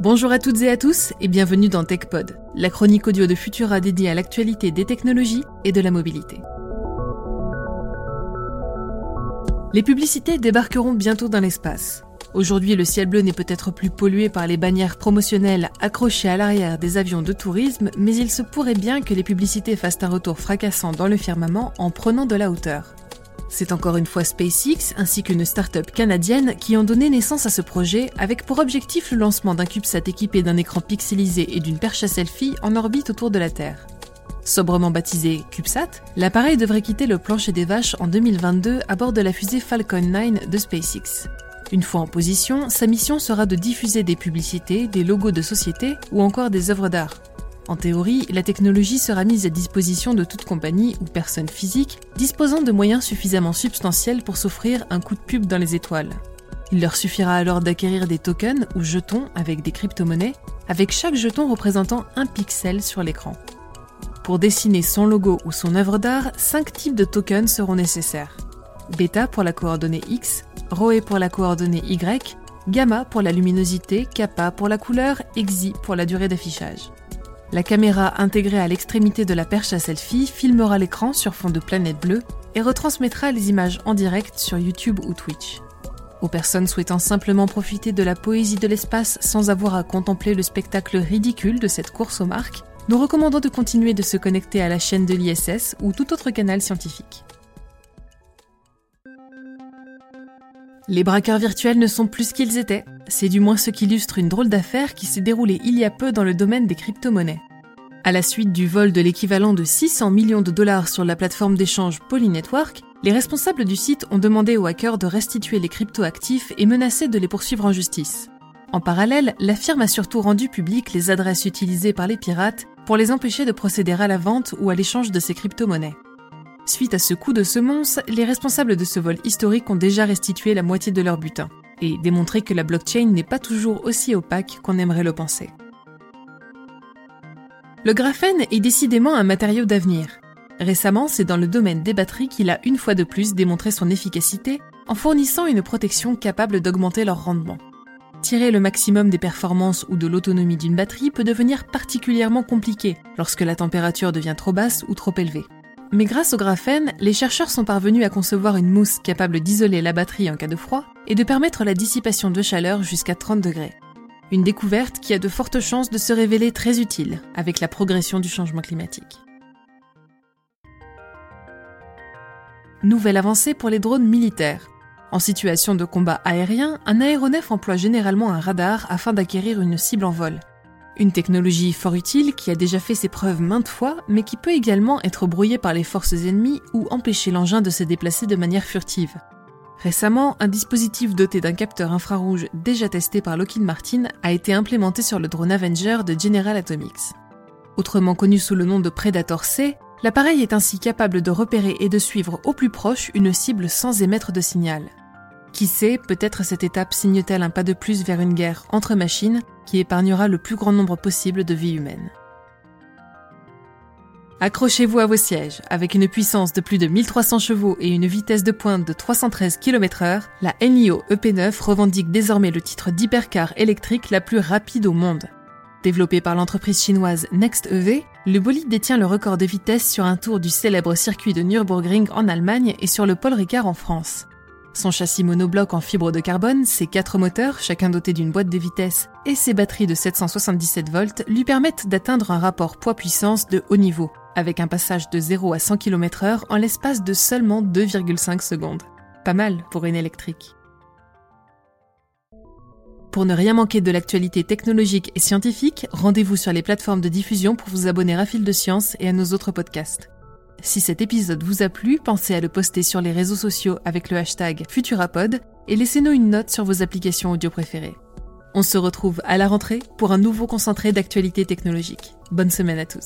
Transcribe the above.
Bonjour à toutes et à tous et bienvenue dans TechPod, la chronique audio de Futura dédiée à l'actualité des technologies et de la mobilité. Les publicités débarqueront bientôt dans l'espace. Aujourd'hui, le ciel bleu n'est peut-être plus pollué par les bannières promotionnelles accrochées à l'arrière des avions de tourisme, mais il se pourrait bien que les publicités fassent un retour fracassant dans le firmament en prenant de la hauteur. C'est encore une fois SpaceX ainsi qu'une start-up canadienne qui ont donné naissance à ce projet avec pour objectif le lancement d'un CubeSat équipé d'un écran pixelisé et d'une perche à selfie en orbite autour de la Terre. Sobrement baptisé CubeSat, l'appareil devrait quitter le plancher des vaches en 2022 à bord de la fusée Falcon 9 de SpaceX. Une fois en position, sa mission sera de diffuser des publicités, des logos de société ou encore des œuvres d'art. En théorie, la technologie sera mise à disposition de toute compagnie ou personne physique disposant de moyens suffisamment substantiels pour s'offrir un coup de pub dans les étoiles. Il leur suffira alors d'acquérir des tokens ou jetons avec des crypto-monnaies, avec chaque jeton représentant un pixel sur l'écran. Pour dessiner son logo ou son œuvre d'art, cinq types de tokens seront nécessaires. Beta pour la coordonnée X, Rho pour la coordonnée Y, Gamma pour la luminosité, Kappa pour la couleur, Xi pour la durée d'affichage. La caméra intégrée à l'extrémité de la perche à selfie filmera l'écran sur fond de planète bleue et retransmettra les images en direct sur YouTube ou Twitch. Aux personnes souhaitant simplement profiter de la poésie de l'espace sans avoir à contempler le spectacle ridicule de cette course aux marques, nous recommandons de continuer de se connecter à la chaîne de l'ISS ou tout autre canal scientifique. Les braqueurs virtuels ne sont plus ce qu'ils étaient. C'est du moins ce qu'illustre une drôle d'affaire qui s'est déroulée il y a peu dans le domaine des crypto-monnaies. À la suite du vol de l'équivalent de 600 millions de dollars sur la plateforme d'échange Polynetwork, les responsables du site ont demandé aux hackers de restituer les crypto-actifs et menacé de les poursuivre en justice. En parallèle, la firme a surtout rendu publiques les adresses utilisées par les pirates pour les empêcher de procéder à la vente ou à l'échange de ces crypto-monnaies. Suite à ce coup de semonce, les responsables de ce vol historique ont déjà restitué la moitié de leur butin et démontré que la blockchain n'est pas toujours aussi opaque qu'on aimerait le penser. Le graphène est décidément un matériau d'avenir. Récemment, c'est dans le domaine des batteries qu'il a une fois de plus démontré son efficacité en fournissant une protection capable d'augmenter leur rendement. Tirer le maximum des performances ou de l'autonomie d'une batterie peut devenir particulièrement compliqué lorsque la température devient trop basse ou trop élevée. Mais grâce au graphène, les chercheurs sont parvenus à concevoir une mousse capable d'isoler la batterie en cas de froid et de permettre la dissipation de chaleur jusqu'à 30 degrés. Une découverte qui a de fortes chances de se révéler très utile avec la progression du changement climatique. Nouvelle avancée pour les drones militaires. En situation de combat aérien, un aéronef emploie généralement un radar afin d'acquérir une cible en vol. Une technologie fort utile qui a déjà fait ses preuves maintes fois, mais qui peut également être brouillée par les forces ennemies ou empêcher l'engin de se déplacer de manière furtive. Récemment, un dispositif doté d'un capteur infrarouge déjà testé par Lockheed Martin a été implémenté sur le drone Avenger de General Atomics. Autrement connu sous le nom de Predator C, l'appareil est ainsi capable de repérer et de suivre au plus proche une cible sans émettre de signal. Qui sait, peut-être cette étape signe-t-elle un pas de plus vers une guerre entre machines qui épargnera le plus grand nombre possible de vies humaines. Accrochez-vous à vos sièges. Avec une puissance de plus de 1300 chevaux et une vitesse de pointe de 313 km/h, la NIO EP9 revendique désormais le titre d'hypercar électrique la plus rapide au monde. Développé par l'entreprise chinoise NextEV, le bolide détient le record de vitesse sur un tour du célèbre circuit de Nürburgring en Allemagne et sur le Paul Ricard en France. Son châssis monobloc en fibre de carbone, ses quatre moteurs, chacun doté d'une boîte de vitesse, et ses batteries de 777 volts lui permettent d'atteindre un rapport poids-puissance de haut niveau, avec un passage de 0 à 100 km/h en l'espace de seulement 2,5 secondes. Pas mal pour une électrique. Pour ne rien manquer de l'actualité technologique et scientifique, rendez-vous sur les plateformes de diffusion pour vous abonner à Fil de Science et à nos autres podcasts. Si cet épisode vous a plu, pensez à le poster sur les réseaux sociaux avec le hashtag Futurapod et laissez-nous une note sur vos applications audio préférées. On se retrouve à la rentrée pour un nouveau concentré d'actualité technologique. Bonne semaine à tous.